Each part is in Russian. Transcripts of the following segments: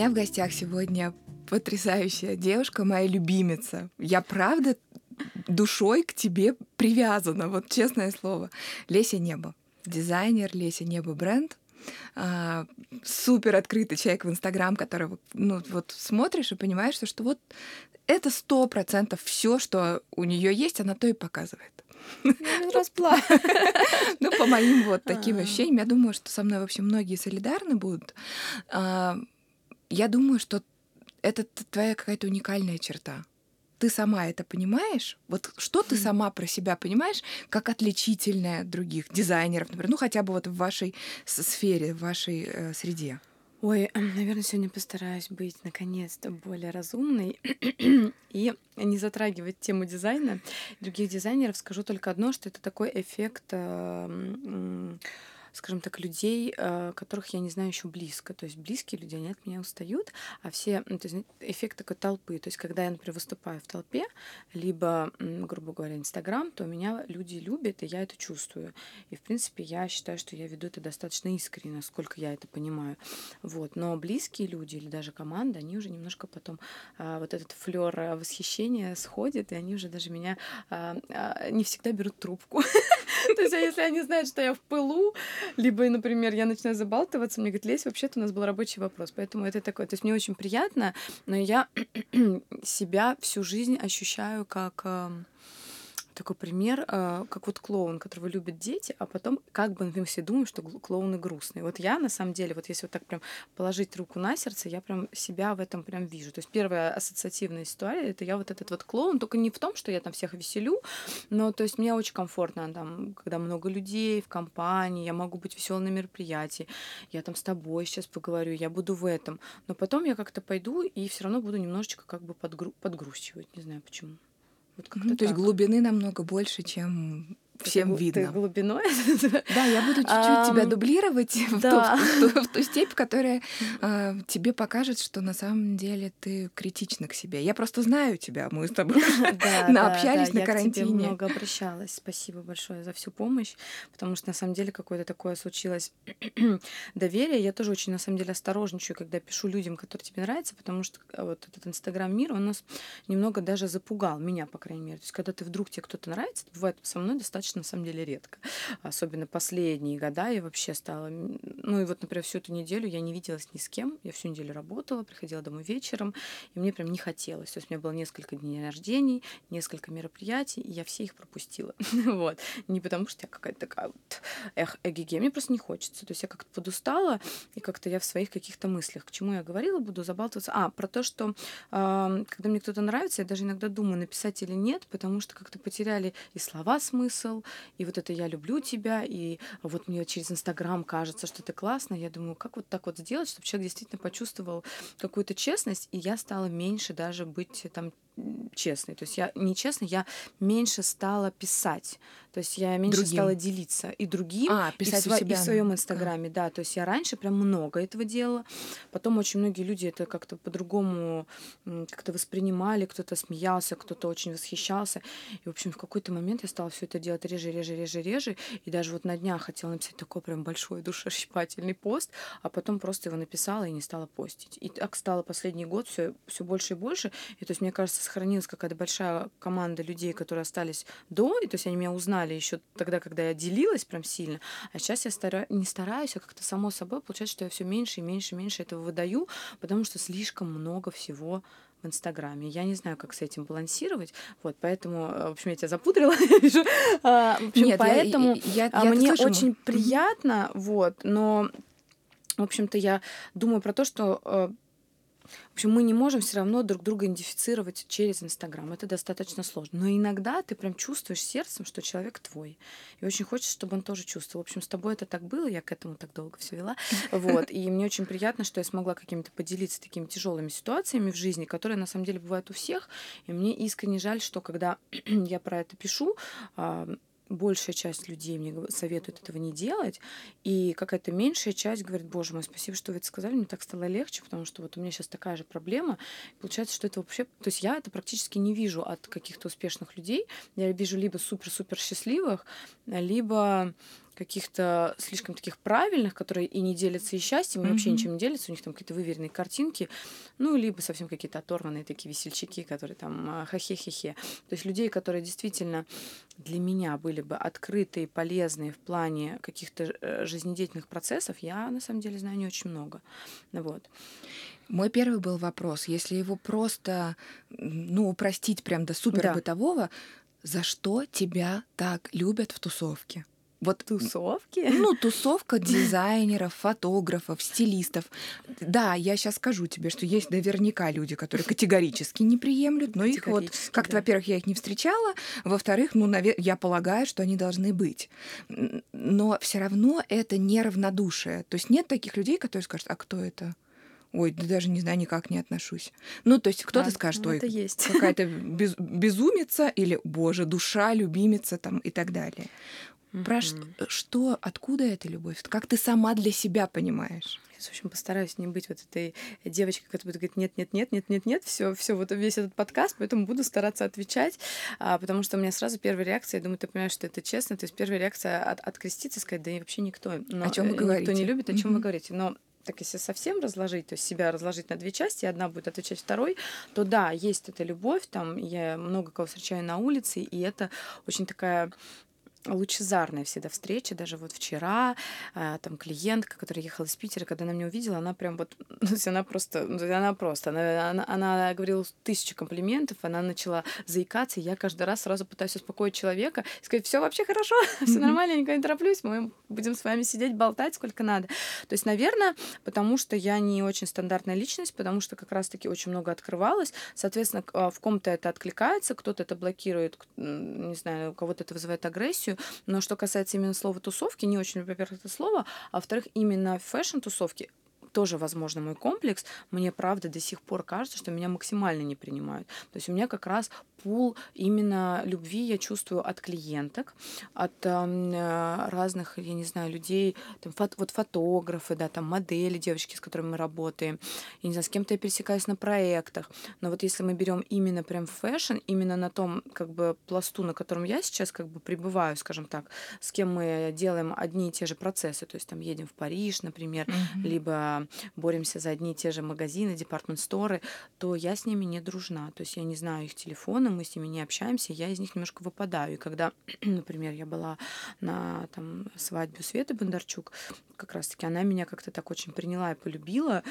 меня в гостях сегодня потрясающая девушка, моя любимица. Я правда душой к тебе привязана, вот честное слово. Леся Небо. Дизайнер Леся Небо бренд. А, супер открытый человек в Инстаграм, которого ну, вот смотришь и понимаешь, что, что вот это сто процентов все, что у нее есть, она то и показывает. Расплав. Ну, по моим вот таким а. ощущениям, я думаю, что со мной вообще многие солидарны будут. А, я думаю, что это твоя какая-то уникальная черта. Ты сама это понимаешь? Вот что ты сама про себя понимаешь, как отличительная от других дизайнеров, например, ну хотя бы вот в вашей сфере, в вашей э, среде? Ой, наверное, сегодня постараюсь быть наконец-то более разумной и не затрагивать тему дизайна. Других дизайнеров скажу только одно, что это такой эффект э, скажем так, людей, э, которых я не знаю еще близко. То есть близкие люди, они от меня устают, а все, ну, то есть эффект такой толпы. То есть когда я, например, выступаю в толпе, либо, грубо говоря, Инстаграм, то меня люди любят, и я это чувствую. И, в принципе, я считаю, что я веду это достаточно искренне, насколько я это понимаю. Вот. Но близкие люди или даже команда, они уже немножко потом а, вот этот флер восхищения сходит, и они уже даже меня а, а, не всегда берут трубку. То есть, а если они знают, что я в пылу, либо, например, я начинаю забалтываться, мне говорят, Лесь, вообще-то у нас был рабочий вопрос. Поэтому это такое. То есть мне очень приятно, но я себя всю жизнь ощущаю как такой пример, а, как вот клоун, которого любят дети, а потом как бы мы все думаем, что клоуны грустные. Вот я, на самом деле, вот если вот так прям положить руку на сердце, я прям себя в этом прям вижу. То есть первая ассоциативная история, это я вот этот вот клоун, только не в том, что я там всех веселю, но то есть мне очень комфортно там, когда много людей в компании, я могу быть веселой на мероприятии, я там с тобой сейчас поговорю, я буду в этом. Но потом я как-то пойду и все равно буду немножечко как бы подгру- подгрущивать, не знаю почему. Вот ну, то есть глубины намного больше, чем всем ты, видно. Ты глубиной? Да, я буду чуть-чуть тебя дублировать в, ту, степь, которая а, тебе покажет, что на самом деле ты критична к себе. Я просто знаю тебя, мы с тобой наобщались на карантине. Я много обращалась. Спасибо большое за всю помощь, потому что на самом деле какое-то такое случилось доверие. Я тоже очень на самом деле осторожничаю, когда пишу людям, которые тебе нравятся, потому что а, вот этот инстаграм-мир, он нас немного даже запугал, меня, по крайней мере. То есть когда ты вдруг тебе кто-то нравится, бывает со мной достаточно достаточно, на самом деле, редко. Особенно последние года я вообще стала... Ну и вот, например, всю эту неделю я не виделась ни с кем. Я всю неделю работала, приходила домой вечером, и мне прям не хотелось. То есть у меня было несколько дней рождений, несколько мероприятий, и я все их пропустила. вот. Не потому, что я какая-то такая вот эх, эгиге, мне просто не хочется. То есть я как-то подустала, и как-то я в своих каких-то мыслях. К чему я говорила, буду забалтываться. А, про то, что когда мне кто-то нравится, я даже иногда думаю, написать или нет, потому что как-то потеряли и слова смысл, и вот это «я люблю тебя», и вот мне через Инстаграм кажется, что ты классно, я думаю, как вот так вот сделать, чтобы человек действительно почувствовал какую-то честность, и я стала меньше даже быть там честной. То есть я не честно, я меньше стала писать. То есть я меньше другим. стала делиться и другим, а, писать и, в, себя. и в своем инстаграме, да. То есть я раньше прям много этого делала. Потом очень многие люди это как-то по-другому как-то воспринимали, кто-то смеялся, кто-то очень восхищался. И, в общем, в какой-то момент я стала все это делать реже, реже, реже, реже. И даже вот на днях хотела написать такой прям большой душесчипательный пост, а потом просто его написала и не стала постить. И так стало последний год все, все больше и больше. И то есть, мне кажется, сохранилась какая-то большая команда людей, которые остались до, и то есть они меня узнали еще тогда, когда я делилась прям сильно, а сейчас я стара... не стараюсь, а как-то само собой получается, что я все меньше и меньше и меньше этого выдаю, потому что слишком много всего в Инстаграме. Я не знаю, как с этим балансировать. Вот, поэтому, э, в общем, я тебя запудрила. А, в общем, Нет, поэтому я, я, я мне очень приятно, вот, но, в общем-то, я думаю про то, что э, в общем, мы не можем все равно друг друга идентифицировать через Инстаграм. Это достаточно сложно. Но иногда ты прям чувствуешь сердцем, что человек твой. И очень хочется, чтобы он тоже чувствовал. В общем, с тобой это так было, я к этому так долго все вела. Вот. И мне очень приятно, что я смогла какими-то поделиться такими тяжелыми ситуациями в жизни, которые на самом деле бывают у всех. И мне искренне жаль, что когда я про это пишу, большая часть людей мне советует этого не делать, и какая-то меньшая часть говорит, боже мой, спасибо, что вы это сказали, мне так стало легче, потому что вот у меня сейчас такая же проблема. Получается, что это вообще... То есть я это практически не вижу от каких-то успешных людей. Я вижу либо супер-супер счастливых, либо каких-то слишком таких правильных, которые и не делятся и счастьем, и mm-hmm. вообще ничем не делятся, у них там какие-то выверенные картинки, ну, либо совсем какие-то оторванные такие весельчаки, которые там а, хахе-хе-хе. То есть людей, которые действительно для меня были бы открытые, полезные в плане каких-то э, жизнедеятельных процессов, я на самом деле знаю не очень много. Вот. Мой первый был вопрос, если его просто, ну, упростить прям до супер бытового, да. за что тебя так любят в тусовке? Вот тусовки? Ну, тусовка дизайнеров, фотографов, стилистов. Да, я сейчас скажу тебе, что есть наверняка люди, которые категорически не приемлют, но их вот, как-то, да. во-первых, я их не встречала, во-вторых, ну, навер... я полагаю, что они должны быть. Но все равно это неравнодушие. То есть нет таких людей, которые скажут, а кто это? Ой, да даже не знаю, никак не отношусь. Ну, то есть кто-то а, скажет, ну, ой, есть. какая-то без, безумица или, боже, душа, любимица там и так далее. Mm-hmm. Про что, что, откуда эта любовь? Как ты сама для себя понимаешь? Я, в общем, постараюсь не быть вот этой девочкой, которая будет говорить нет, нет, нет, нет, нет, нет, все, все, вот весь этот подкаст, поэтому буду стараться отвечать, а, потому что у меня сразу первая реакция, я думаю, ты понимаешь, что это честно, то есть первая реакция от, откреститься, сказать, да и вообще никто, но, о чем вы говорите? Никто не любит, о чем mm-hmm. вы говорите, но так если совсем разложить, то есть себя разложить на две части, одна будет отвечать второй, то да, есть эта любовь, там я много кого встречаю на улице, и это очень такая лучезарная всегда встреча. Даже вот вчера а, там клиентка, которая ехала из Питера, когда она меня увидела, она прям вот, то есть она просто, ну, она просто, она, она, она говорила тысячу комплиментов, она начала заикаться, и я каждый раз сразу пытаюсь успокоить человека, и сказать, все вообще хорошо, все нормально, я никуда не тороплюсь, мы будем с вами сидеть, болтать сколько надо. То есть, наверное, потому что я не очень стандартная личность, потому что как раз-таки очень много открывалось, соответственно, а, в ком-то это откликается, кто-то это блокирует, не знаю, у кого-то это вызывает агрессию, полностью. Но что касается именно слова тусовки, не очень, во-первых, это слово, а во-вторых, именно фэшн-тусовки тоже, возможно, мой комплекс, мне, правда, до сих пор кажется, что меня максимально не принимают. То есть у меня как раз пул именно любви я чувствую от клиенток, от э, разных, я не знаю, людей, там, фото, вот фотографы, да, там модели, девочки, с которыми мы работаем. Я не знаю, с кем-то я пересекаюсь на проектах. Но вот если мы берем именно прям fashion, именно на том как бы пласту, на котором я сейчас как бы пребываю, скажем так, с кем мы делаем одни и те же процессы, то есть там едем в Париж, например, mm-hmm. либо боремся за одни и те же магазины, департмент-сторы, то я с ними не дружна. То есть я не знаю их телефона, мы с ними не общаемся, я из них немножко выпадаю. И когда, например, я была на там, свадьбе Светы Бондарчук, как раз-таки она меня как-то так очень приняла и полюбила,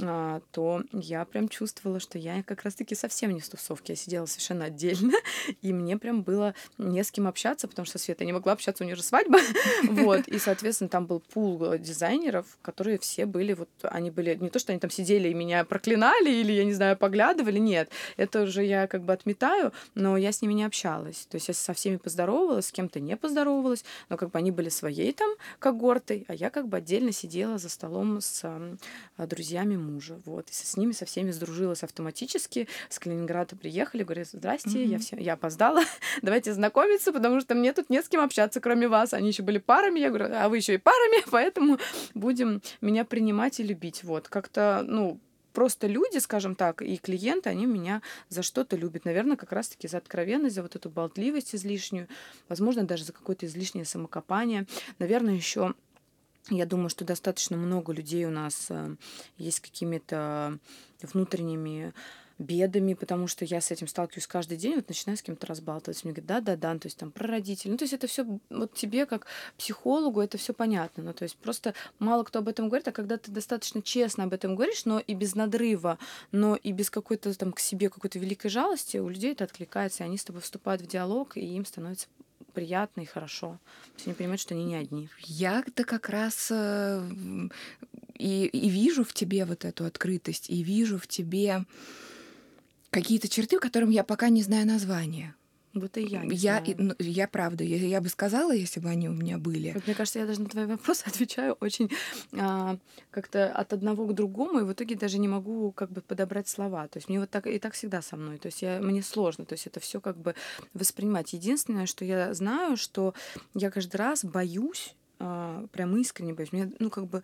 а, то я прям чувствовала, что я как раз-таки совсем не в тусовке, я сидела совершенно отдельно, и мне прям было не с кем общаться, потому что Света не могла общаться, у нее же свадьба, вот, и, соответственно, там был пул дизайнеров, которые все были, вот, они были, не то, что они там сидели и меня проклинали, или, я не знаю, поглядывали, нет, это уже я как бы отметаю, но я с ними не общалась. То есть я со всеми поздоровалась, с кем-то не поздоровалась, но как бы они были своей там когортой, а я как бы отдельно сидела за столом с а, друзьями мужа. Вот. И с ними со всеми сдружилась автоматически. С Калининграда приехали, говорят, здрасте, mm-hmm. я, все, я опоздала, давайте знакомиться, потому что мне тут не с кем общаться, кроме вас. Они еще были парами, я говорю, а вы еще и парами, поэтому будем меня принимать любить. Вот. Как-то, ну, просто люди, скажем так, и клиенты, они меня за что-то любят. Наверное, как раз-таки за откровенность, за вот эту болтливость излишнюю, возможно, даже за какое-то излишнее самокопание. Наверное, еще я думаю, что достаточно много людей у нас э, есть какими-то внутренними бедами, потому что я с этим сталкиваюсь каждый день, вот начинаю с кем-то разбалтывать. Мне говорят, да-да-да, то есть там про родителей. Ну, то есть это все вот тебе, как психологу, это все понятно. Ну, то есть просто мало кто об этом говорит, а когда ты достаточно честно об этом говоришь, но и без надрыва, но и без какой-то там к себе какой-то великой жалости, у людей это откликается, и они с тобой вступают в диалог, и им становится приятно и хорошо. То есть они понимают, что они не одни. Я-то как раз э, и, и вижу в тебе вот эту открытость, и вижу в тебе какие-то черты, которым я пока не знаю названия. Вот и я. Не я, знаю. Ну, я правда, я, я бы сказала, если бы они у меня были. Вот, мне кажется, я даже на твои вопросы отвечаю очень а, как-то от одного к другому, и в итоге даже не могу как бы подобрать слова. То есть мне вот так и так всегда со мной. То есть я, мне сложно. То есть это все как бы воспринимать. Единственное, что я знаю, что я каждый раз боюсь, а, прям искренне боюсь. Мне, ну, как бы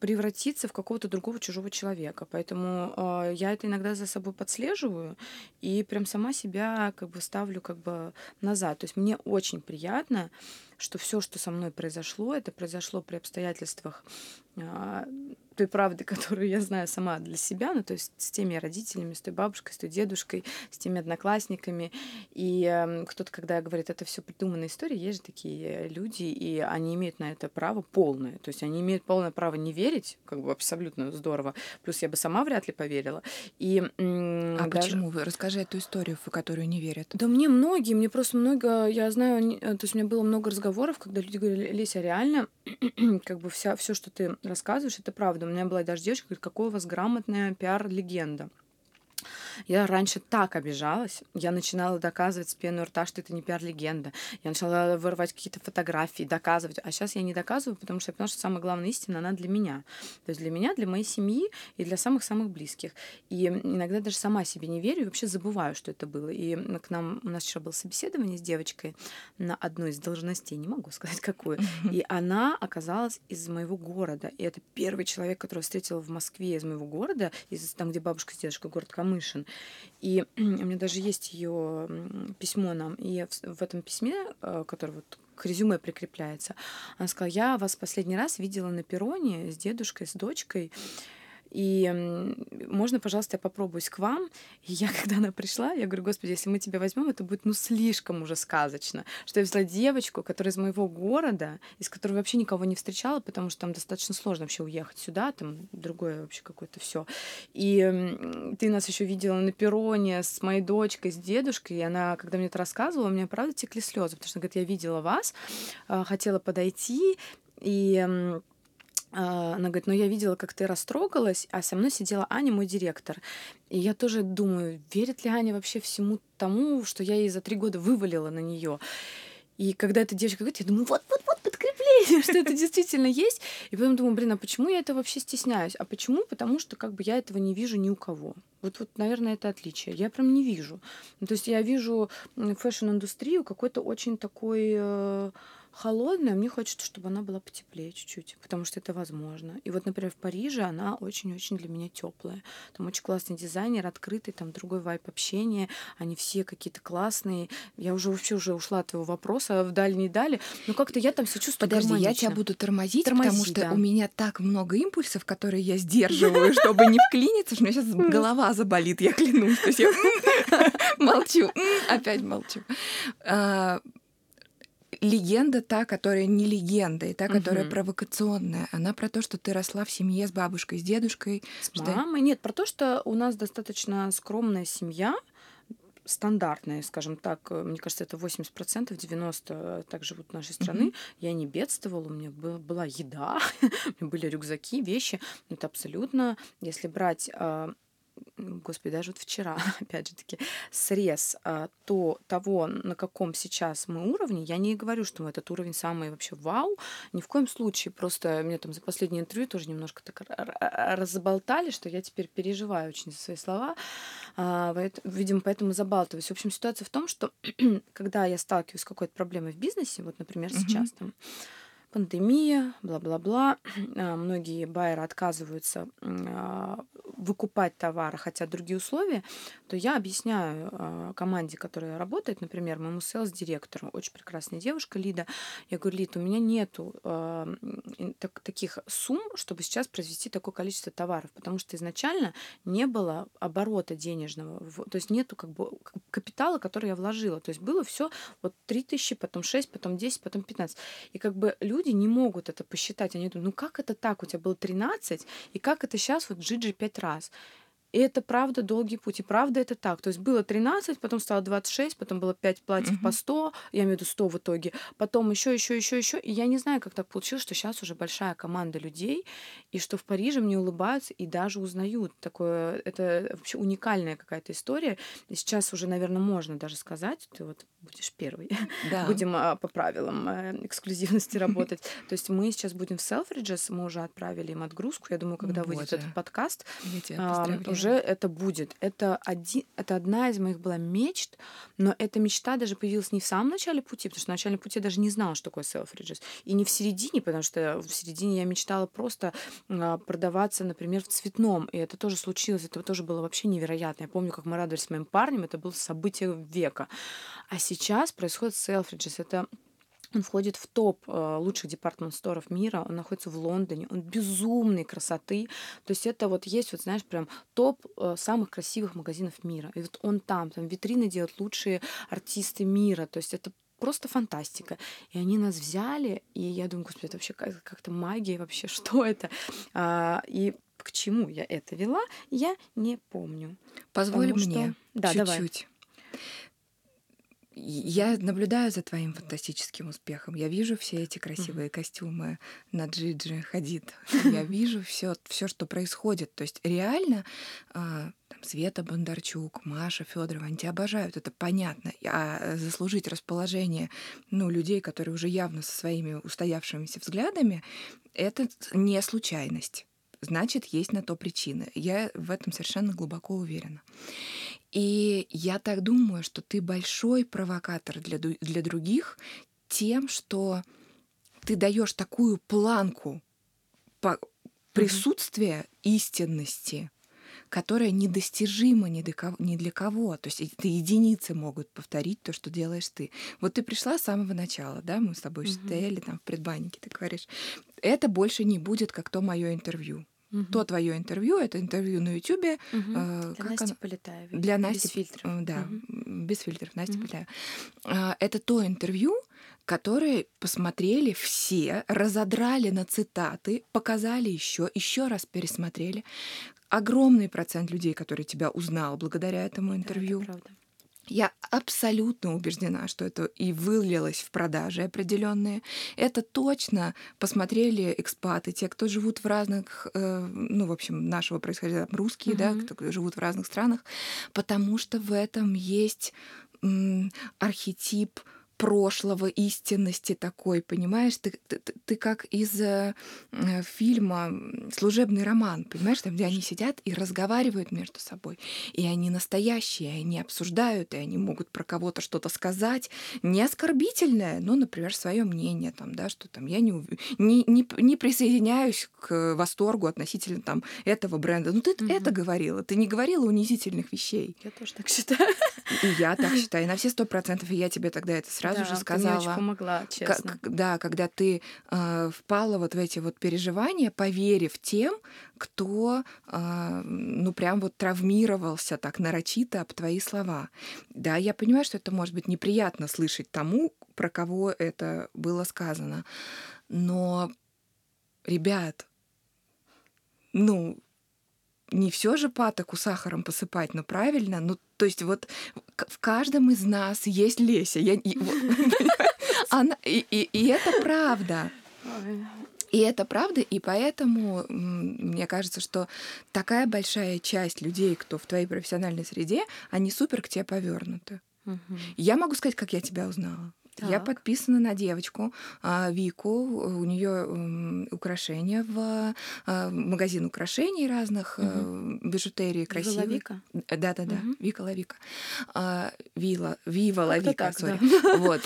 превратиться в какого-то другого чужого человека. Поэтому э, я это иногда за собой подслеживаю и прям сама себя как бы ставлю как бы назад. То есть мне очень приятно, что все, что со мной произошло, это произошло при обстоятельствах э, той правды, которую я знаю сама для себя, ну, то есть с теми родителями, с той бабушкой, с той дедушкой, с теми одноклассниками. И э, кто-то, когда говорит, это все придуманная история, есть же такие люди, и они имеют на это право полное. То есть они имеют полное право не верить, как бы абсолютно здорово. Плюс я бы сама вряд ли поверила. И, э, а даже... почему? Расскажи эту историю, в которую не верят. Да мне многие, мне просто много, я знаю, то есть у меня было много разговоров, когда люди говорили, Леся, реально, как бы вся, все, что ты рассказываешь, это правда у меня была даже девочка, говорит, какой у вас грамотная пиар-легенда. Я раньше так обижалась. Я начинала доказывать с пены рта, что это не пиар-легенда. Я начала вырывать какие-то фотографии, доказывать. А сейчас я не доказываю, потому что я поняла, что самая главная истина, она для меня. То есть для меня, для моей семьи и для самых-самых близких. И иногда даже сама себе не верю и вообще забываю, что это было. И к нам, у нас вчера было собеседование с девочкой на одной из должностей, не могу сказать какую. И она оказалась из моего города. И это первый человек, которого встретила в Москве из моего города, из там, где бабушка с дедушкой, город Камышин. И у меня даже есть ее письмо нам. И в этом письме, э, которое вот к резюме прикрепляется, она сказала, я вас последний раз видела на перроне с дедушкой, с дочкой. И можно, пожалуйста, я попробуюсь к вам. И я, когда она пришла, я говорю, господи, если мы тебя возьмем, это будет ну слишком уже сказочно, что я взяла девочку, которая из моего города, из которой вообще никого не встречала, потому что там достаточно сложно вообще уехать сюда, там другое вообще какое-то все. И ты нас еще видела на перроне с моей дочкой, с дедушкой, и она, когда мне это рассказывала, у меня правда текли слезы, потому что, говорит, я видела вас, а, хотела подойти, и она говорит, ну я видела, как ты растрогалась, а со мной сидела Аня, мой директор. И я тоже думаю, верит ли Аня вообще всему тому, что я ей за три года вывалила на нее. И когда эта девочка говорит, я думаю, вот-вот-вот подкрепление, что это действительно есть. И потом думаю, блин, а почему я это вообще стесняюсь? А почему? Потому что как бы я этого не вижу ни у кого. Вот, вот, наверное, это отличие. Я прям не вижу. То есть я вижу fashion -индустрию какой-то очень такой э, холодная, мне хочется, чтобы она была потеплее чуть-чуть, потому что это возможно. И вот, например, в Париже она очень-очень для меня теплая. Там очень классный дизайнер, открытый, там другой вайп общения, они все какие-то классные. Я уже вообще уже ушла от твоего вопроса, вдали не дали, но как-то я там себя чувствую Подожди, гармонично. я тебя буду тормозить, Тормози, потому что да. у меня так много импульсов, которые я сдерживаю, чтобы не вклиниться, что у меня сейчас голова заболит, я клянусь. То есть я молчу, опять молчу. Легенда та, которая не легенда, и та, которая угу. провокационная. Она про то, что ты росла в семье с бабушкой, с дедушкой. С что... мамой. Нет, про то, что у нас достаточно скромная семья, стандартная, скажем так, мне кажется, это 80%, 90% так живут нашей страны. Mm-hmm. Я не бедствовала, у меня был, была еда, у меня были рюкзаки, вещи. Это абсолютно, если брать а, господи, даже вот вчера, опять же таки, срез а, то, того, на каком сейчас мы уровне, я не говорю, что мы этот уровень самый вообще вау, ни в коем случае, просто мне там за последнее интервью тоже немножко так разболтали, что я теперь переживаю очень за свои слова, а, видимо, поэтому забалтываюсь. В общем, ситуация в том, что когда я сталкиваюсь с какой-то проблемой в бизнесе, вот, например, сейчас там, пандемия, бла-бла-бла. А, многие байеры отказываются а, выкупать товары, хотя другие условия, то я объясняю а, команде, которая работает, например, моему селс-директору, очень прекрасная девушка Лида, я говорю, Лид, у меня нету так, таких сумм, чтобы сейчас произвести такое количество товаров, потому что изначально не было оборота денежного, то есть нету как бы капитала, который я вложила, то есть было все вот 3 тысячи, потом 6, потом 10, потом 15. И как бы люди не могут это посчитать. Они думают, ну как это так? У тебя было 13, и как это сейчас вот Джиджи 5 раз? us И это правда долгий путь. И правда это так. То есть было 13, потом стало 26, потом было 5 платьев mm-hmm. по 100, я имею в виду 100 в итоге. Потом еще, еще, еще, еще. И я не знаю, как так получилось, что сейчас уже большая команда людей, и что в Париже мне улыбаются и даже узнают. Такое, это вообще уникальная какая-то история. И сейчас уже, наверное, можно даже сказать, ты вот будешь первый. Да. будем а, по правилам а, эксклюзивности работать. То есть мы сейчас будем в Selfridges, мы уже отправили им отгрузку. Я думаю, когда выйдет этот подкаст, уже это будет. Это, один, это одна из моих была мечт, но эта мечта даже появилась не в самом начале пути, потому что в начале пути я даже не знала, что такое Selfridges. И не в середине, потому что в середине я мечтала просто а, продаваться, например, в цветном. И это тоже случилось, это тоже было вообще невероятно. Я помню, как мы радовались с моим парнем, это было событие века. А сейчас происходит Selfridges. Это он входит в топ э, лучших департмент-сторов мира. Он находится в Лондоне. Он безумной красоты. То есть это вот есть, вот знаешь, прям топ э, самых красивых магазинов мира. И вот он там, там витрины делают лучшие артисты мира. То есть это просто фантастика. И они нас взяли, и я думаю, господи, это вообще как-то магия, вообще, что это? А, и к чему я это вела, я не помню. Позволь Потому мне что... да, чуть-чуть. Я наблюдаю за твоим фантастическим успехом. Я вижу все эти красивые костюмы на Джиджи Хадид. Я вижу все, все, что происходит. То есть реально а, там, Света Бондарчук, Маша Федорова, они тебя обожают, это понятно. А заслужить расположение ну, людей, которые уже явно со своими устоявшимися взглядами, это не случайность. Значит, есть на то причины. Я в этом совершенно глубоко уверена. И я так думаю, что ты большой провокатор для, для других тем, что ты даешь такую планку по присутствия mm-hmm. истинности, которая недостижима ни для, кого, ни для кого. То есть это единицы могут повторить то, что делаешь ты. Вот ты пришла с самого начала, да, мы с тобой mm-hmm. стояли там в предбаннике, ты говоришь, это больше не будет как то мое интервью. Угу. То твое интервью, это интервью на Ютубе. Угу. Э, для Насти? Полетаевой. Для Насти. Без фильтров. Да, угу. без фильтров. Настя угу. Полетаева. Э, это то интервью, которое посмотрели все, разодрали на цитаты, показали еще, еще раз пересмотрели. Огромный процент людей, которые тебя узнал благодаря этому интервью. Да, это правда. Я абсолютно убеждена, что это и вылилось в продажи определенные. Это точно посмотрели экспаты, те, кто живут в разных, э, ну, в общем, нашего происхождения, русские, mm-hmm. да, кто живут в разных странах, потому что в этом есть м, архетип прошлого, истинности такой, понимаешь? Ты, ты, ты как из э, фильма «Служебный роман», понимаешь, там, где они сидят и разговаривают между собой. И они настоящие, и они обсуждают, и они могут про кого-то что-то сказать, не оскорбительное, но, например, свое мнение, там, да, что там я не, не, не, не присоединяюсь к восторгу относительно там этого бренда. Ну, ты угу. это говорила, ты не говорила унизительных вещей. Я тоже так считаю. И я так считаю. И на все сто процентов, и я тебе тогда это сразу сразу да, же сказала. Ты мне очень помогла, честно. Как, да, когда ты э, впала вот в эти вот переживания, поверив тем, кто, э, ну, прям вот травмировался так нарочито об твои слова. Да, я понимаю, что это может быть неприятно слышать тому, про кого это было сказано. Но, ребят, ну, не все же патоку сахаром посыпать, но правильно. Ну, то есть вот в каждом из нас есть Леся. Я, и, она, и, и, и это правда. И это правда, и поэтому мне кажется, что такая большая часть людей, кто в твоей профессиональной среде, они супер к тебе повернуты. Угу. Я могу сказать, как я тебя узнала. Так. Я подписана на девочку а, Вику. У нее украшения в а, магазин украшений разных, угу. бижутерии красивой. Вика. Да, да, да. Угу. Вика Лавика. А, Вила, Вива Лавика, сори. Да. Вот.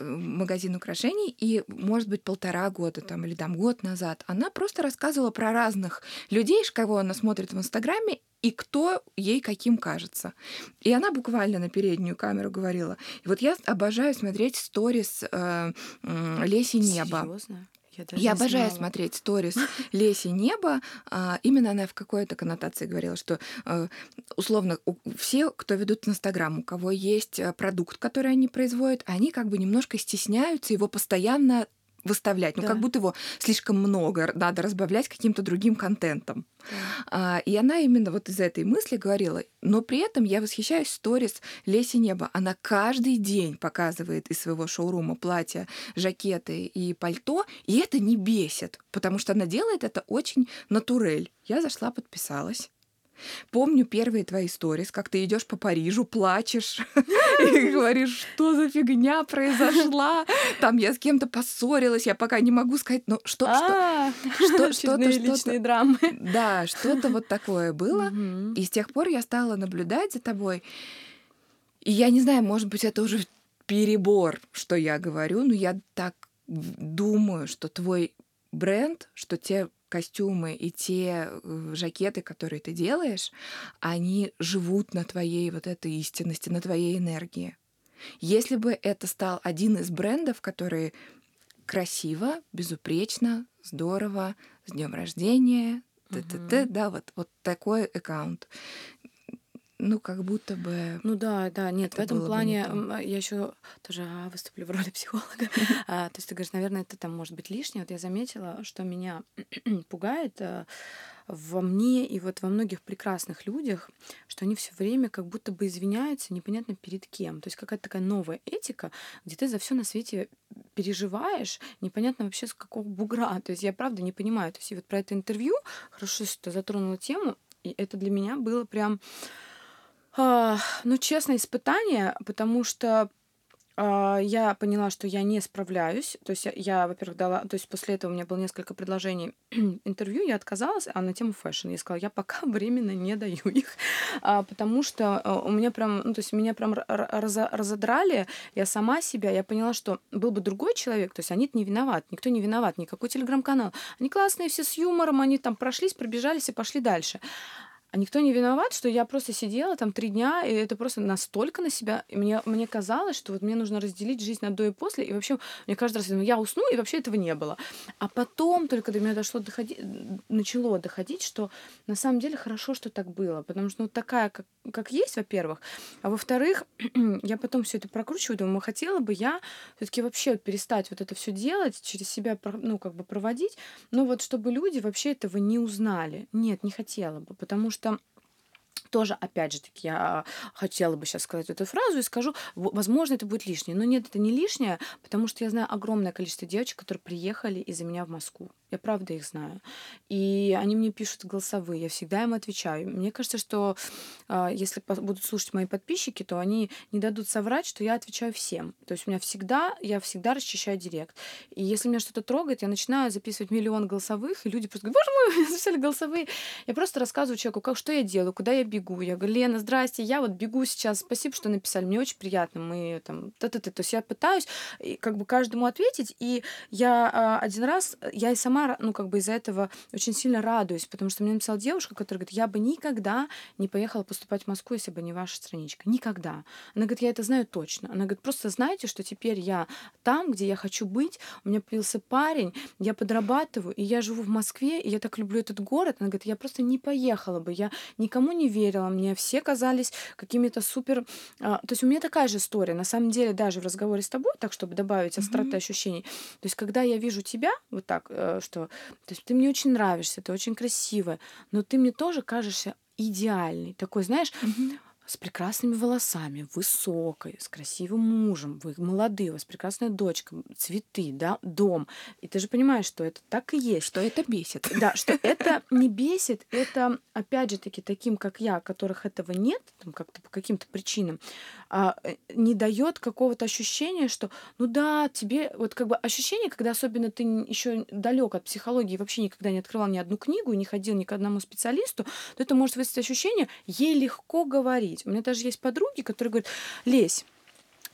Магазин украшений. И, может быть, полтора года там или там год назад она просто рассказывала про разных людей, кого она смотрит в Инстаграме, и кто ей каким кажется. И она буквально на переднюю камеру говорила. И вот я обожаю смотреть сторис э, э, Леси Неба. Серьезно? Я, я обожаю знала. смотреть сторис Леси Неба. А, именно она в какой-то коннотации говорила, что а, условно все, кто ведут Инстаграм, у кого есть э, продукт, который они производят, они как бы немножко стесняются его постоянно выставлять. Ну, да. как будто его слишком много, надо разбавлять каким-то другим контентом. Да. А, и она именно вот из этой мысли говорила, но при этом я восхищаюсь сторис Леси Неба. Она каждый день показывает из своего шоурума платья, жакеты и пальто, и это не бесит, потому что она делает это очень натурель. Я зашла, подписалась. Помню первые твои сторис, как ты идешь по Парижу, плачешь и говоришь, что за фигня произошла. Там я с кем-то поссорилась, я пока не могу сказать, ну что, что, что, что-то, личные драмы. Да, что-то вот такое было. И с тех пор я стала наблюдать за тобой. И я не знаю, может быть, это уже перебор, что я говорю, но я так думаю, что твой бренд, что те костюмы и те э, жакеты, которые ты делаешь, они живут на твоей вот этой истинности, на твоей энергии. Если бы это стал один из брендов, которые красиво, безупречно, здорово, с днем рождения, т-т-т, да, вот, вот такой аккаунт. Ну, как будто бы... Ну да, да, нет, в Это этом плане м, я еще тоже а, выступлю в роли психолога. А, То есть ты говоришь, наверное, это там может быть лишнее. Вот я заметила, что меня пугает э, во мне и вот во многих прекрасных людях, что они все время как будто бы извиняются непонятно перед кем. То есть какая-то такая новая этика, где ты за все на свете переживаешь, непонятно вообще с какого бугра. То есть я правда не понимаю. То есть и вот про это интервью, хорошо, что затронула тему, и это для меня было прям а, ну, честно, испытание, потому что а, я поняла, что я не справляюсь. То есть я, я, во-первых, дала... То есть после этого у меня было несколько предложений интервью, я отказалась, а на тему fashion я сказала, я пока временно не даю их, а, потому что а, у меня прям... Ну, то есть меня прям разодрали, я сама себя, я поняла, что был бы другой человек, то есть они не виноват, никто не виноват, никакой телеграм-канал. Они классные все с юмором, они там прошлись, пробежались и пошли дальше. А никто не виноват, что я просто сидела там три дня, и это просто настолько на себя... И мне, мне казалось, что вот мне нужно разделить жизнь на до и после, и вообще мне каждый раз ну, я усну, и вообще этого не было. А потом только до меня дошло доходить, начало доходить, что на самом деле хорошо, что так было, потому что ну такая, как, как есть, во-первых, а во-вторых, я потом все это прокручиваю, думаю, хотела бы я все-таки вообще вот перестать вот это все делать, через себя, ну, как бы проводить, но вот чтобы люди вообще этого не узнали. Нет, не хотела бы, потому что тоже, опять же таки, я хотела бы сейчас сказать эту фразу и скажу, возможно, это будет лишнее. Но нет, это не лишнее, потому что я знаю огромное количество девочек, которые приехали из-за меня в Москву. Я правда их знаю. И они мне пишут голосовые, я всегда им отвечаю. Мне кажется, что а, если будут слушать мои подписчики, то они не дадут соврать, что я отвечаю всем. То есть у меня всегда, я всегда расчищаю директ. И если меня что-то трогает, я начинаю записывать миллион голосовых, и люди просто говорят, боже мой, записали голосовые. Я просто рассказываю человеку, как, что я делаю, куда я бегу. Я говорю, Лена, здрасте, я вот бегу сейчас, спасибо, что написали, мне очень приятно, мы там, та-та-та. То есть я пытаюсь как бы каждому ответить, и я а, один раз, я и сама, ра- ну, как бы из-за этого очень сильно радуюсь, потому что мне написала девушка, которая говорит, я бы никогда не поехала поступать в Москву, если бы не ваша страничка. Никогда. Она говорит, я это знаю точно. Она говорит, просто знайте, что теперь я там, где я хочу быть, у меня появился парень, я подрабатываю, и я живу в Москве, и я так люблю этот город. Она говорит, я просто не поехала бы, я никому не верила, мне все казались какими-то супер... а, То есть у меня такая же история. На самом деле, даже в разговоре с тобой, так, чтобы добавить остроты Мгм. ощущений, то есть когда я вижу тебя вот так, э, что то есть ты мне очень нравишься, ты очень красивая, но ты мне тоже кажешься идеальный. Такой, знаешь, Мгм. С прекрасными волосами, высокой, с красивым мужем, вы молодые, у вас прекрасная дочка, цветы, да, дом. И ты же понимаешь, что это так и есть. Что это бесит. Да, что это не бесит, это, опять же таки, таким, как я, которых этого нет, там, как-то по каким-то причинам, а, э, не дает какого-то ощущения, что, ну да, тебе, вот как бы ощущение, когда особенно ты еще далек от психологии, вообще никогда не открывал ни одну книгу не ходил ни к одному специалисту, то это может вызвать ощущение, ей легко говорить. У меня даже есть подруги, которые говорят, Лесь,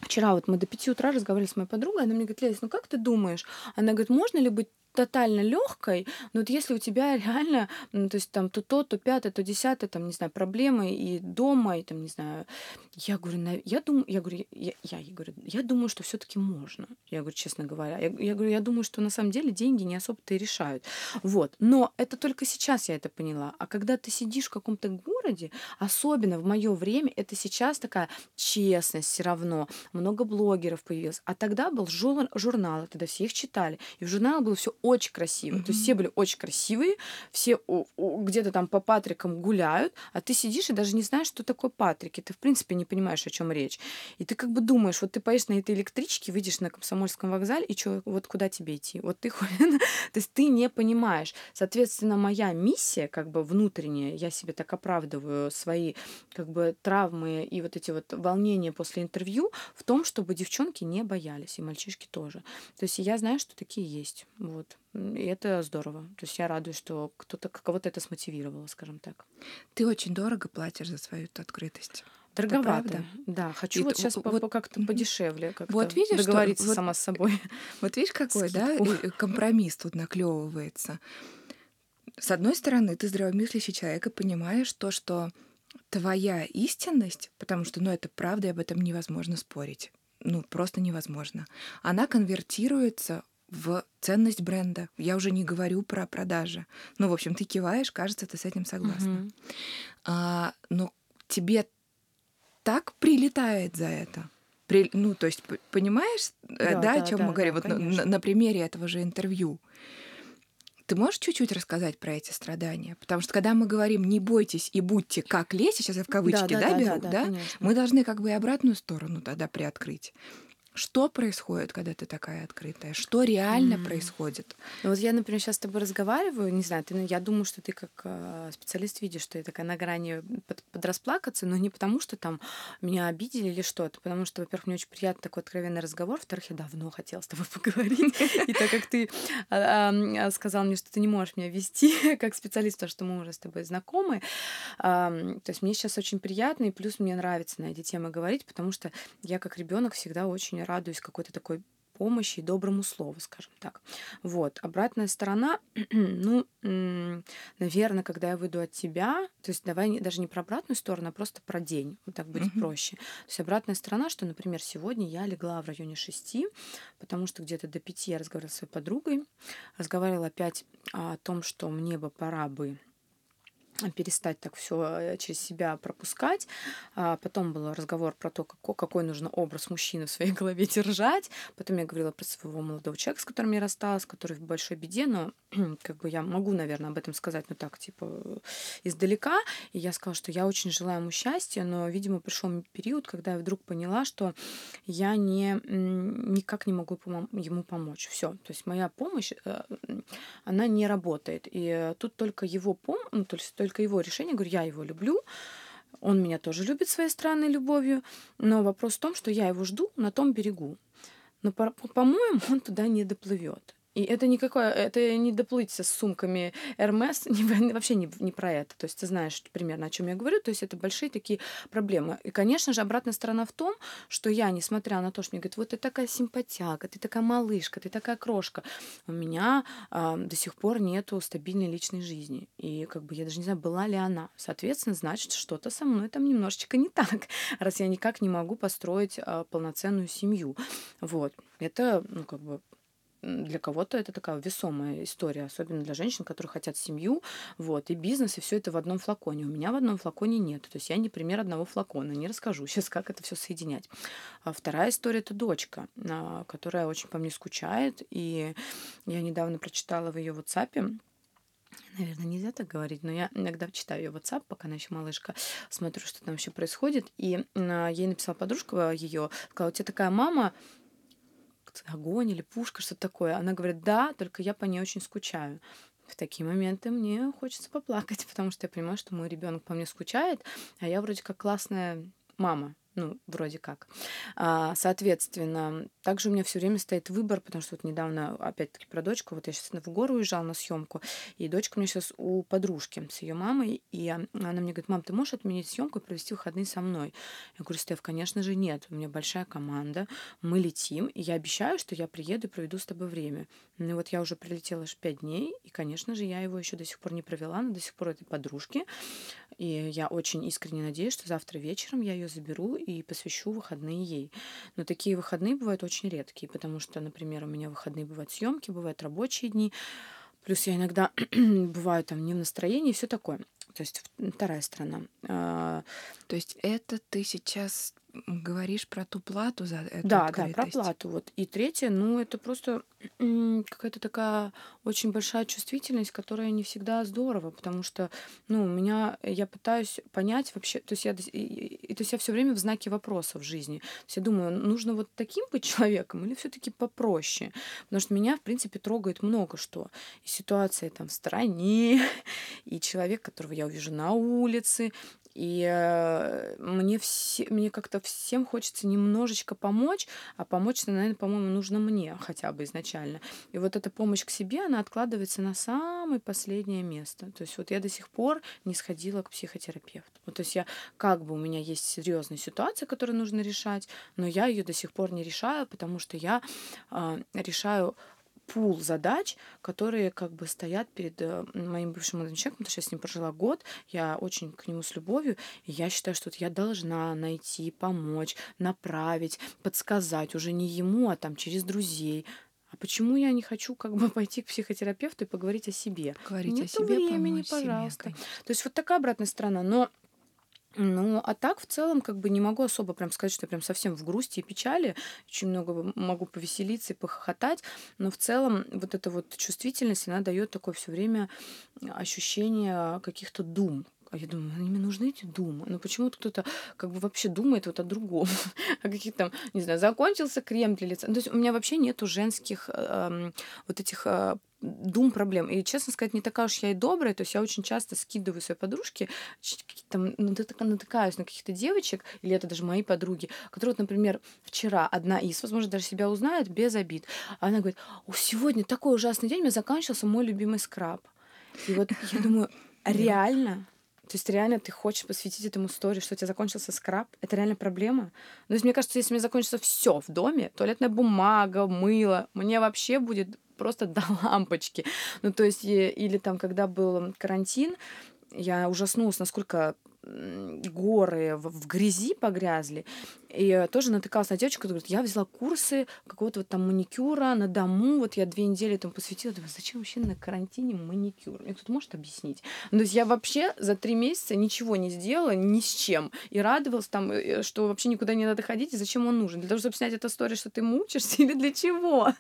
Вчера вот мы до пяти утра разговаривали с моей подругой, она мне говорит, Лесь, ну как ты думаешь? Она говорит, можно ли быть тотально легкой, но вот если у тебя реально, ну, то есть там то то, то пятое, то десятое, там, не знаю, проблемы и дома, и там, не знаю, я говорю, на- я думаю, я говорю, я, я, ей говорю, я думаю, что все-таки можно. Я говорю, честно говоря, я, я говорю, я думаю, что на самом деле деньги не особо-то и решают. Вот. Но это только сейчас я это поняла. А когда ты сидишь в каком-то городе, особенно в мое время, это сейчас такая честность все равно. Много блогеров появилось. А тогда был жур- журнал, тогда все их читали. И в журнале было все очень красивые. Mm-hmm. То есть все были очень красивые, все где-то там по Патрикам гуляют, а ты сидишь и даже не знаешь, что такое Патрики. Ты, в принципе, не понимаешь, о чем речь. И ты как бы думаешь, вот ты поедешь на этой электричке, выйдешь на Комсомольском вокзале, и что, вот куда тебе идти? Вот ты То есть ты не понимаешь. Соответственно, моя миссия, как бы внутренняя, я себе так оправдываю свои как бы травмы и вот эти вот волнения после интервью в том, чтобы девчонки не боялись, и мальчишки тоже. То есть я знаю, что такие есть. Вот. И это здорово. То есть я радуюсь, что кто-то кого-то это смотивировало, скажем так. Ты очень дорого платишь за свою компромисс Дороговато. Да, хочу и вот сейчас вот, как-то подешевле как вот видишь, договориться что, сама с собой. Вот видишь, какой, да, компромисс тут наклевывается. С одной стороны, ты здравомыслящий человек и понимаешь то, что твоя истинность, потому что, ну, это правда, и об этом невозможно спорить. Ну, просто невозможно. Она конвертируется в ценность бренда. Я уже не говорю про продажи. Ну, в общем, ты киваешь, кажется, ты с этим согласна. Uh-huh. А, но тебе так прилетает за это. При, ну, то есть, понимаешь, э, да, да, да о чем да, мы говорим? Да, вот на, на примере этого же интервью. Ты можешь чуть-чуть рассказать про эти страдания? Потому что когда мы говорим «не бойтесь и будьте как леси», сейчас я в кавычки да, да, да, беру, да, да, да? мы должны как бы и обратную сторону тогда приоткрыть. Что происходит, когда ты такая открытая? Что реально mm. происходит? Ну, вот я, например, сейчас с тобой разговариваю, не знаю, ты, я думаю, что ты как э, специалист видишь, что я такая на грани под, подрасплакаться, но не потому, что там меня обидели или что-то, потому что, во-первых, мне очень приятно такой откровенный разговор, во-вторых, я давно хотела с тобой поговорить, и так как ты а, а, сказал мне, что ты не можешь меня вести как специалист, потому что мы уже с тобой знакомы, то есть мне сейчас очень приятно, и плюс мне нравится на эти темы говорить, потому что я как ребенок всегда очень радуюсь какой-то такой помощи и доброму слову, скажем так. Вот. Обратная сторона, ну, наверное, когда я выйду от тебя, то есть давай даже не про обратную сторону, а просто про день, вот так будет mm-hmm. проще. То есть обратная сторона, что, например, сегодня я легла в районе шести, потому что где-то до пяти я разговаривала с своей подругой, разговаривала опять о том, что мне бы пора бы перестать так все э, через себя пропускать. А потом был разговор про то, какой, какой нужно образ мужчины в своей голове держать. Потом я говорила про своего молодого человека, с которым я рассталась, который в большой беде, но как бы я могу, наверное, об этом сказать, ну так, типа, издалека. И я сказала, что я очень желаю ему счастья, но, видимо, пришел период, когда я вдруг поняла, что я не, никак не могу ему помочь. Все. То есть моя помощь, э, она не работает. И тут только его помощь, ну, то есть только его решение. Говорю, я его люблю, он меня тоже любит своей странной любовью, но вопрос в том, что я его жду на том берегу. Но, по-моему, он туда не доплывет. И это никакое, это не доплыть с сумками Hermes, не, вообще не, не про это. То есть ты знаешь примерно, о чем я говорю. То есть это большие такие проблемы. И, конечно же, обратная сторона в том, что я, несмотря на то, что мне говорят, вот ты такая симпатяга, ты такая малышка, ты такая крошка, у меня э, до сих пор нету стабильной личной жизни. И как бы я даже не знаю, была ли она. Соответственно, значит, что-то со мной там немножечко не так, раз я никак не могу построить э, полноценную семью. Вот. Это, ну, как бы для кого-то это такая весомая история, особенно для женщин, которые хотят семью, вот, и бизнес, и все это в одном флаконе. У меня в одном флаконе нет. То есть я не пример одного флакона, не расскажу сейчас, как это все соединять. А вторая история это дочка, а, которая очень по мне скучает, и я недавно прочитала в ее WhatsApp, Наверное, нельзя так говорить, но я иногда читаю ее WhatsApp, пока она еще малышка, смотрю, что там еще происходит. И а, ей написала подружка ее, сказала, у тебя такая мама, огонь или пушка, что-то такое. Она говорит, да, только я по ней очень скучаю. В такие моменты мне хочется поплакать, потому что я понимаю, что мой ребенок по мне скучает, а я вроде как классная мама ну, вроде как. А, соответственно, также у меня все время стоит выбор, потому что вот недавно, опять-таки, про дочку, вот я сейчас в гору уезжала на съемку, и дочка у меня сейчас у подружки с ее мамой, и она мне говорит, мам, ты можешь отменить съемку и провести выходные со мной? Я говорю, Стеф, конечно же, нет, у меня большая команда, мы летим, и я обещаю, что я приеду и проведу с тобой время. Ну и вот я уже прилетела аж пять дней, и, конечно же, я его еще до сих пор не провела, но до сих пор этой подружки, и я очень искренне надеюсь, что завтра вечером я ее заберу и посвящу выходные ей. Но такие выходные бывают очень редкие, потому что, например, у меня выходные бывают съемки, бывают рабочие дни. Плюс я иногда бываю там не в настроении и все такое. То есть вторая сторона. А, То есть это ты сейчас говоришь про ту плату за эту Да, да, открытость. про плату. Вот. И третье, ну, это просто какая-то такая очень большая чувствительность, которая не всегда здорово, потому что, ну, у меня, я пытаюсь понять вообще, то есть я, и, и- то есть я все время в знаке вопроса в жизни. То есть я думаю, нужно вот таким быть человеком или все-таки попроще? Потому что меня, в принципе, трогает много что. И ситуация там в стране, и человек, которого я увижу на улице, и э, мне, все, мне как-то всем хочется немножечко помочь, а помочь, наверное, по-моему, нужно мне хотя бы изначально. И вот эта помощь к себе, она откладывается на самое последнее место. То есть вот я до сих пор не сходила к психотерапевту. Вот, то есть я как бы у меня есть серьезная ситуация, которую нужно решать, но я ее до сих пор не решаю, потому что я а, решаю пул задач, которые как бы стоят перед э, моим бывшим молодым человеком, потому что я с ним прожила год, я очень к нему с любовью, и я считаю, что вот я должна найти, помочь, направить, подсказать уже не ему, а там через друзей. А почему я не хочу как бы пойти к психотерапевту и поговорить о себе? Говорить о Нету себе, времени, помочь себе, пожалуйста. конечно. То есть вот такая обратная сторона. Но ну, а так в целом как бы не могу особо прям сказать, что я прям совсем в грусти и печали. Очень много могу повеселиться и похохотать. Но в целом вот эта вот чувствительность, она дает такое все время ощущение каких-то дум. А я думаю, «Ну, мне нужны эти думы. Но почему-то кто-то как бы вообще думает вот о другом. О каких там, не знаю, закончился крем для лица. Ну, То есть у меня вообще нету женских эм, вот этих э, дум проблем. И, честно сказать, не такая уж я и добрая. То есть я очень часто скидываю своей подружке, там натыка- натыкаюсь на каких-то девочек, или это даже мои подруги, которые, вот, например, вчера одна из, возможно, даже себя узнает без обид. А она говорит, сегодня такой ужасный день, у меня заканчивался мой любимый скраб. И вот я думаю, реально? То есть реально ты хочешь посвятить этому истории, что у тебя закончился скраб? Это реально проблема? Ну, то есть мне кажется, если у меня закончится все в доме, туалетная бумага, мыло, мне вообще будет просто до лампочки. Ну, то есть, или там, когда был карантин, я ужаснулась, насколько горы в, грязи погрязли. И тоже натыкалась на девочку, которая говорит, я взяла курсы какого-то вот там маникюра на дому, вот я две недели этому посвятила. Думаю, зачем вообще на карантине маникюр? Мне кто-то может объяснить? Ну, то есть я вообще за три месяца ничего не сделала, ни с чем. И радовалась там, э, что вообще никуда не надо ходить, и зачем он нужен? Для того, чтобы снять эту историю, что ты мучишься, или для чего?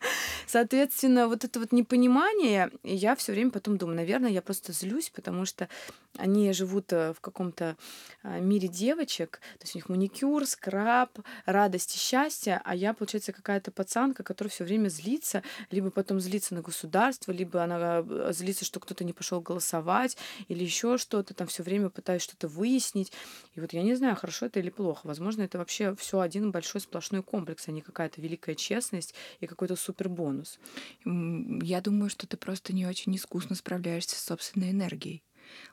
Соответственно, вот это вот непонимание, я все время потом думаю, наверное, я просто злюсь, потому что они живут э, в каком-то а, мире девочек, то есть у них маникюр, скраб, радость и счастье, а я, получается, какая-то пацанка, которая все время злится, либо потом злится на государство, либо она э, злится, что кто-то не пошел голосовать, или еще что-то, там все время пытаюсь что-то выяснить. И вот я не знаю, хорошо это или плохо. Возможно, это вообще все один большой сплошной комплекс, а не какая-то великая честность и какой-то супер бонус. Я думаю, что ты просто не очень искусно справляешься с собственной энергией.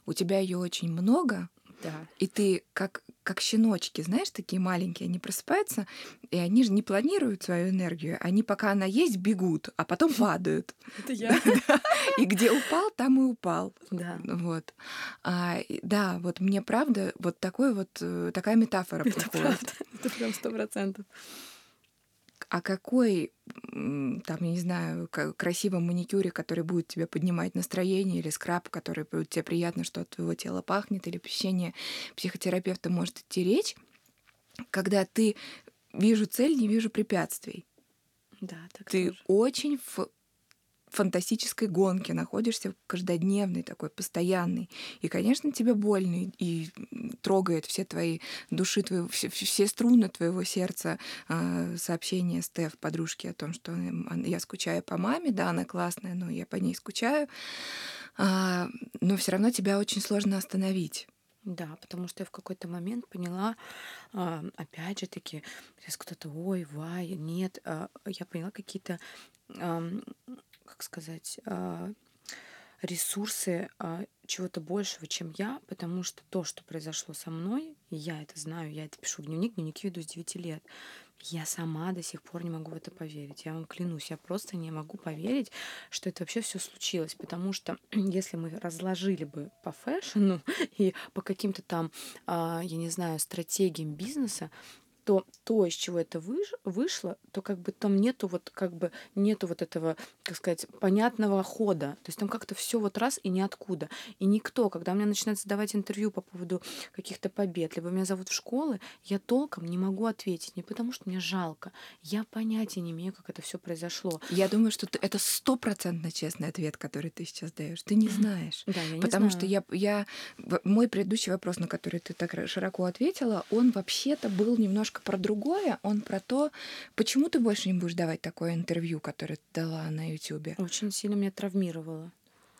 У тебя ее очень много, Да. и ты как, как щеночки, знаешь, такие маленькие, они просыпаются, и они же не планируют свою энергию. Они пока она есть, бегут, а потом падают. Это я. И где упал, там и упал. Да. Вот. А, да, вот мне правда, вот такой вот э, такая метафора Это приходит. правда. Это прям сто процентов. А какой, там, я не знаю, красивом маникюре, который будет тебе поднимать настроение, или скраб, который будет тебе приятно, что от твоего тела пахнет, или посещение психотерапевта может идти речь, когда ты вижу цель, не вижу препятствий. Да, так Ты тоже. очень в фантастической гонке находишься, каждодневной такой, постоянный. И, конечно, тебе больно и трогает все твои души, твоего, все, все струны твоего сердца а, сообщение Стеф, подружке, о том, что я скучаю по маме, да, она классная, но я по ней скучаю. А, но все равно тебя очень сложно остановить. Да, потому что я в какой-то момент поняла, а, опять же таки, сейчас кто-то, ой, вай, нет, я поняла какие-то, как сказать, а, ресурсы а, чего-то большего, чем я, потому что то, что произошло со мной, я это знаю, я это пишу в дневник, дневники веду с 9 лет, я сама до сих пор не могу в это поверить. Я вам клянусь, я просто не могу поверить, что это вообще все случилось. Потому что если мы разложили бы по фэшну и по каким-то там, а, я не знаю, стратегиям бизнеса, то то, из чего это выш, вышло, то как бы там нету вот как бы нету вот этого, как сказать, понятного хода. То есть там как-то все вот раз и ниоткуда. И никто, когда мне начинают задавать интервью по поводу каких-то побед, либо меня зовут в школы, я толком не могу ответить. Не потому что мне жалко. Я понятия не имею, как это все произошло. Я думаю, что это стопроцентно честный ответ, который ты сейчас даешь. Ты не знаешь. Да, я не Потому знаю. что я, я мой предыдущий вопрос, на который ты так широко ответила, он вообще-то был немножко про другое. Он про то, почему ты больше не будешь давать такое интервью, которое ты дала на YouTube. Очень сильно меня травмировало.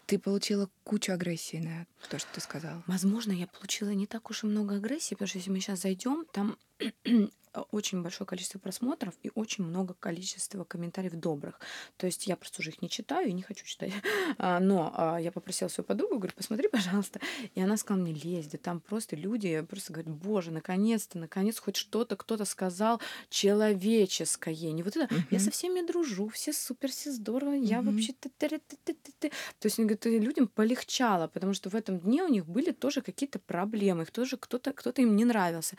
Ты получила кучу агрессии на то, что ты сказала. Возможно, я получила не так уж и много агрессии, потому что если мы сейчас зайдем, там очень большое количество просмотров и очень много количества комментариев добрых. То есть я просто уже их не читаю и не хочу читать. А, но а, я попросила свою подругу, говорю, посмотри, пожалуйста. И она сказала мне, лезь, да там просто люди просто говорят, боже, наконец-то, наконец хоть что-то кто-то сказал человеческое. Не вот это, я со всеми дружу, все супер, все здорово, я вообще... То есть, говорит, людям полегчало, потому что в этом дне у них были тоже какие-то проблемы, их тоже кто-то кто им не нравился.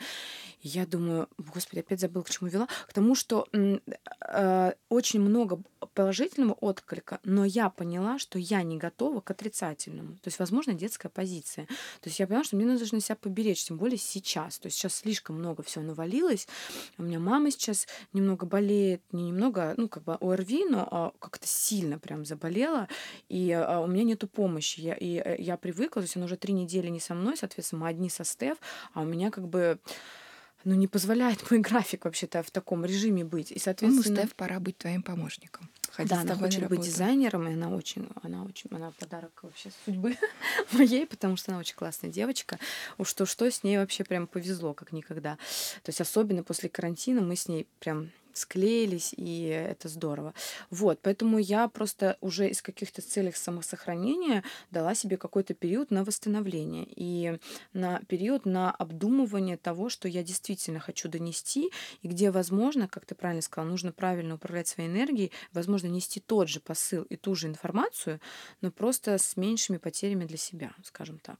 Я думаю, господи, опять забыл, к чему вела, к тому, что э, очень много положительного отклика, но я поняла, что я не готова к отрицательному. То есть, возможно, детская позиция. То есть я поняла, что мне нужно себя поберечь, тем более сейчас. То есть сейчас слишком много всего навалилось. У меня мама сейчас немного болеет, не немного, ну, как бы ОРВИ, но а, как-то сильно прям заболела, и а, у меня нету помощи. Я, и э, я привыкла, то есть она уже три недели не со мной, соответственно, мы одни со Стеф, а у меня как бы ну, не позволяет мой график вообще-то в таком режиме быть. И, соответственно... Ну, Стеф, пора быть твоим помощником. Ходить да, она хочет быть дизайнером, и она очень, она очень, она подарок вообще судьбы моей, потому что она очень классная девочка. Уж что что с ней вообще прям повезло, как никогда. То есть особенно после карантина мы с ней прям склеились, и это здорово. Вот, поэтому я просто уже из каких-то целей самосохранения дала себе какой-то период на восстановление и на период на обдумывание того, что я действительно хочу донести, и где, возможно, как ты правильно сказала, нужно правильно управлять своей энергией, возможно, нести тот же посыл и ту же информацию, но просто с меньшими потерями для себя, скажем так.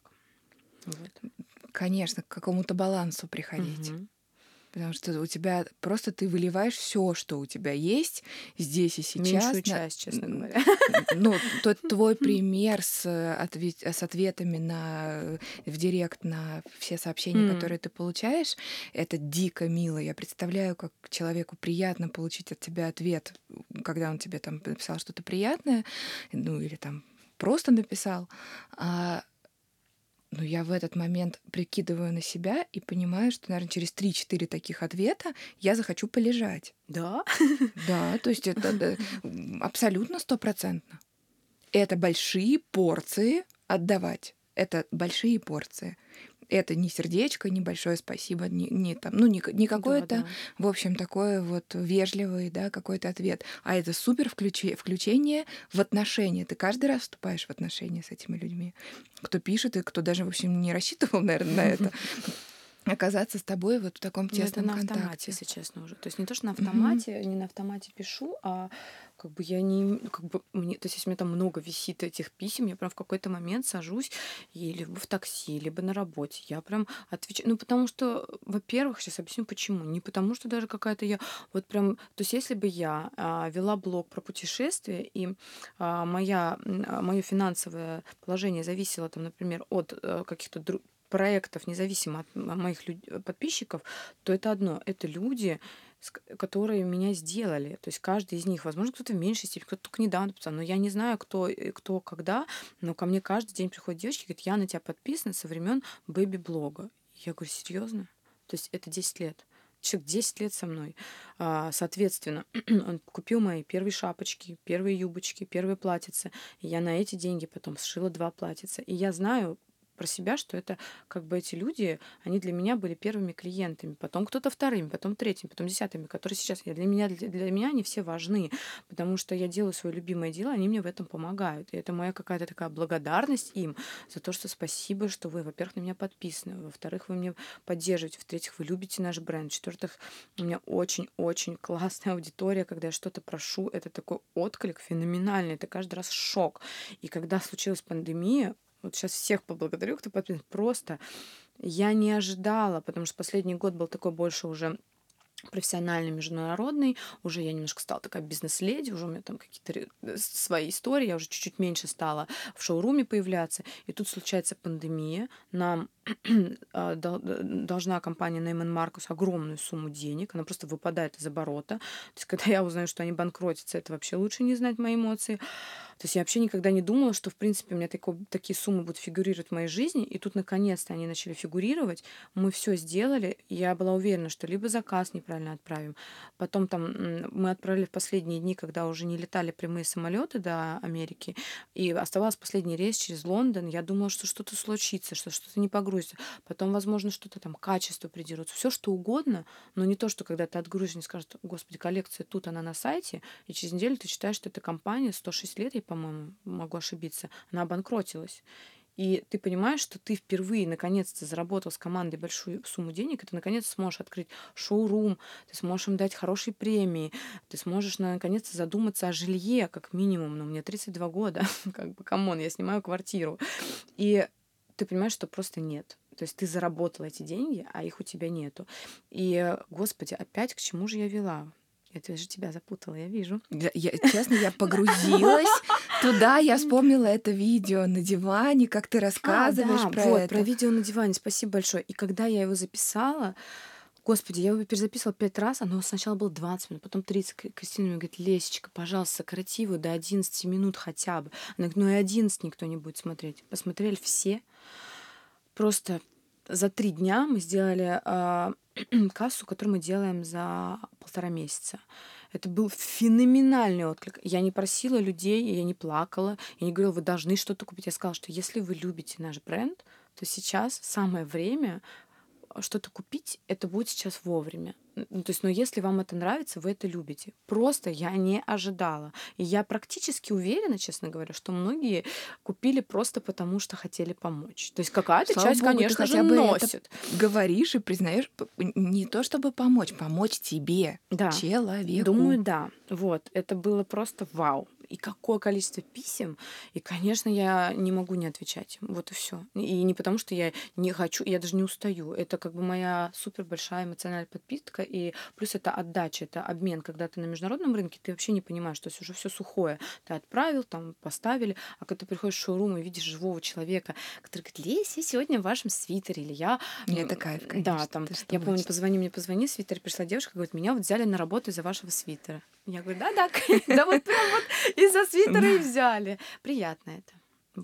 Вот. Конечно, к какому-то балансу приходить. Угу. Потому что у тебя просто ты выливаешь все, что у тебя есть здесь и сейчас. Меньшую часть, честно говоря. Ну, тот твой пример с, ответ, с ответами на, в директ на все сообщения, mm. которые ты получаешь, это дико мило. Я представляю, как человеку приятно получить от тебя ответ, когда он тебе там написал что-то приятное, ну или там просто написал. А но я в этот момент прикидываю на себя и понимаю, что, наверное, через 3-4 таких ответа я захочу полежать. Да? Да, то есть это да, абсолютно стопроцентно. Это большие порции отдавать. Это большие порции это не сердечко, не большое спасибо, не, не там, ну, не, не какое-то, да, да. в общем, такое вот вежливый, да, какой-то ответ, а это супер включи, включение в отношения. Ты каждый раз вступаешь в отношения с этими людьми. Кто пишет и кто даже, в общем, не рассчитывал, наверное, на это оказаться с тобой вот в таком ну, тесном это на контакте. автомате, если честно уже. То есть не то, что на автомате, mm-hmm. не на автомате пишу, а как бы я не, как бы мне, то есть если у меня там много висит этих писем, я прям в какой-то момент сажусь и либо в такси, либо на работе, я прям отвечаю, ну потому что, во-первых, сейчас объясню почему, не потому что даже какая-то я, вот прям, то есть если бы я а, вела блог про путешествия и а, моя, а, мое финансовое положение зависело там, например, от а, каких-то друг проектов, независимо от моих люд... подписчиков, то это одно. Это люди, которые меня сделали. То есть каждый из них, возможно, кто-то в меньшей степени, кто-то только недавно написал, но я не знаю, кто, э, кто когда, но ко мне каждый день приходят девочки и говорят, я на тебя подписана со времен бэби-блога. Я говорю, серьезно? То есть это 10 лет человек 10 лет со мной. А, соответственно, он купил мои первые шапочки, первые юбочки, первые платьица. И я на эти деньги потом сшила два платьица. И я знаю про себя, что это как бы эти люди, они для меня были первыми клиентами, потом кто-то вторыми, потом третьими, потом десятыми, которые сейчас я для меня для, для меня они все важны, потому что я делаю свое любимое дело, они мне в этом помогают, и это моя какая-то такая благодарность им за то, что спасибо, что вы, во-первых, на меня подписаны, во-вторых, вы меня поддерживаете, в-третьих, вы любите наш бренд, в-четвертых, у меня очень-очень классная аудитория, когда я что-то прошу, это такой отклик феноменальный, это каждый раз шок, и когда случилась пандемия, вот сейчас всех поблагодарю, кто подписан. Просто я не ожидала, потому что последний год был такой больше уже профессиональный, международный. Уже я немножко стала такая бизнес-леди, уже у меня там какие-то свои истории, я уже чуть-чуть меньше стала в шоуруме появляться. И тут случается пандемия. Нам а, должна компания Neyman Marcus огромную сумму денег, она просто выпадает из оборота. То есть, когда я узнаю, что они банкротятся, это вообще лучше не знать мои эмоции. То есть я вообще никогда не думала, что, в принципе, у меня тако, такие суммы будут фигурировать в моей жизни. И тут, наконец-то, они начали фигурировать. Мы все сделали. Я была уверена, что либо заказ неправильно отправим. Потом там мы отправили в последние дни, когда уже не летали прямые самолеты до Америки. И оставался последний рейс через Лондон. Я думала, что что-то случится, что что-то не погрузится. Потом, возможно, что-то там качество придерутся. Все что угодно, но не то, что когда ты отгрузишь, не скажут, господи, коллекция тут, она на сайте, и через неделю ты читаешь, что эта компания 106 лет, ей по-моему, могу ошибиться, она обанкротилась. И ты понимаешь, что ты впервые наконец-то заработал с командой большую сумму денег, и ты наконец сможешь открыть шоурум, ты сможешь им дать хорошие премии, ты сможешь наконец-то задуматься о жилье, как минимум. Но ну, мне 32 года, как бы, come on, я снимаю квартиру. И ты понимаешь, что просто нет. То есть ты заработал эти деньги, а их у тебя нету. И, господи, опять к чему же я вела? Это же тебя запутала, я вижу. Я, я, честно, я погрузилась туда, я вспомнила это видео на диване, как ты рассказываешь а, да, про вот, это. про видео на диване, спасибо большое. И когда я его записала, Господи, я его перезаписывала пять раз, оно сначала было 20 минут, потом 30. Кристина мне говорит, Лесечка, пожалуйста, сократи его до 11 минут хотя бы. Она говорит, ну и 11 никто не будет смотреть. Посмотрели все. Просто за три дня мы сделали э, кассу, которую мы делаем за полтора месяца. Это был феноменальный отклик. Я не просила людей, я не плакала, я не говорила, вы должны что-то купить. Я сказала, что если вы любите наш бренд, то сейчас самое время что-то купить, это будет сейчас вовремя. Ну, то есть, но ну, если вам это нравится, вы это любите. Просто я не ожидала. И я практически уверена, честно говоря, что многие купили просто потому, что хотели помочь. То есть какая-то часть, Богу, конечно же, носит. говоришь и признаешь не то, чтобы помочь, помочь тебе, да. человеку. Думаю, да. Вот. Это было просто вау и какое количество писем. И, конечно, я не могу не отвечать. Вот и все. И не потому, что я не хочу, я даже не устаю. Это как бы моя супер большая эмоциональная подпитка. И плюс это отдача, это обмен. Когда ты на международном рынке, ты вообще не понимаешь, что уже все сухое. Ты отправил, там поставили, а когда ты приходишь в шоурум и видишь живого человека, который говорит, Лесь, я сегодня в вашем свитере, или я... Это кайф, конечно. Да, там, я помню, позвони мне, позвони, свитер, пришла девушка, говорит, меня вот взяли на работу из-за вашего свитера. Я говорю, да-да, да вот прям вот из-за свитера и взяли. Приятно это.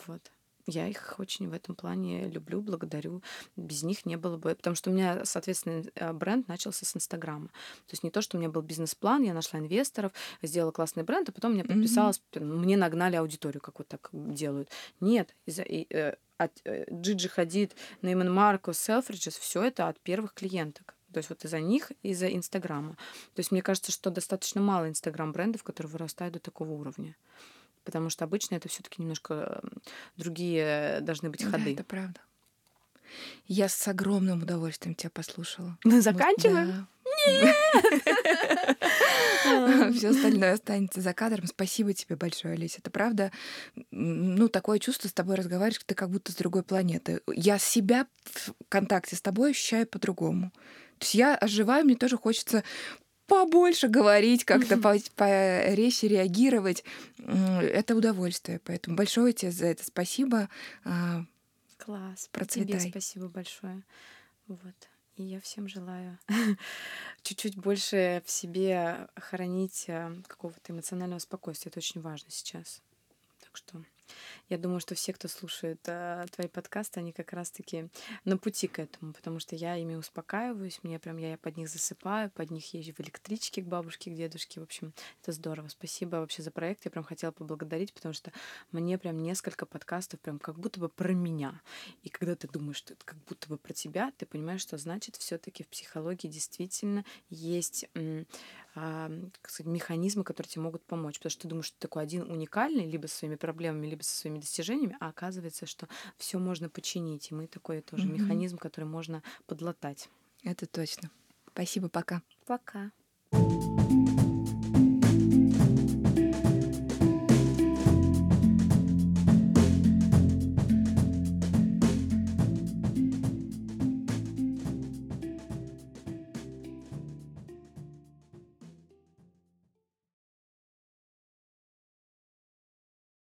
Вот. Я их очень в этом плане люблю, благодарю. Без них не было бы... Потому что у меня, соответственно, э, бренд начался с Инстаграма. То есть не то, что у меня был бизнес-план, я нашла инвесторов, сделала классный бренд, а потом мне подписалась, mm-hmm. мне нагнали аудиторию, как вот так делают. Нет, из-за... Э, от э, Джиджи Хадид, Нейман Марко, Селфриджес, все это от первых клиенток. То есть вот из-за них, из-за Инстаграма. То есть мне кажется, что достаточно мало Инстаграм-брендов, которые вырастают до такого уровня. Потому что обычно это все таки немножко другие должны быть ходы. Да, это правда. Я с огромным удовольствием тебя послушала. Мы заканчиваем? Нет! Все остальное останется за кадром. Спасибо тебе большое, Олеся. Это правда, ну, такое чувство с тобой разговариваешь, ты как будто с другой планеты. Я себя в контакте с тобой ощущаю по-другому. То есть я оживаю, мне тоже хочется побольше говорить, как-то порезче реагировать. Это удовольствие. Поэтому большое тебе за это спасибо. А, Класс. Процветай. Тебе спасибо большое. Вот. И я всем желаю чуть-чуть больше в себе хранить э, какого-то эмоционального спокойствия. Это очень важно сейчас. Так что я думаю, что все, кто слушает э, твои подкасты, они как раз-таки на пути к этому, потому что я ими успокаиваюсь, мне прям я под них засыпаю, под них езжу в электричке к бабушке, к дедушке. В общем, это здорово. Спасибо вообще за проект. Я прям хотела поблагодарить, потому что мне прям несколько подкастов прям как будто бы про меня. И когда ты думаешь, что это как будто бы про тебя, ты понимаешь, что значит все-таки в психологии действительно есть как сказать, механизмы, которые тебе могут помочь. Потому что ты думаешь, что ты такой один уникальный, либо со своими проблемами, либо со своими достижениями, а оказывается, что все можно починить. И мы такой тоже mm-hmm. механизм, который можно подлатать. Это точно. Спасибо, пока. Пока. thank you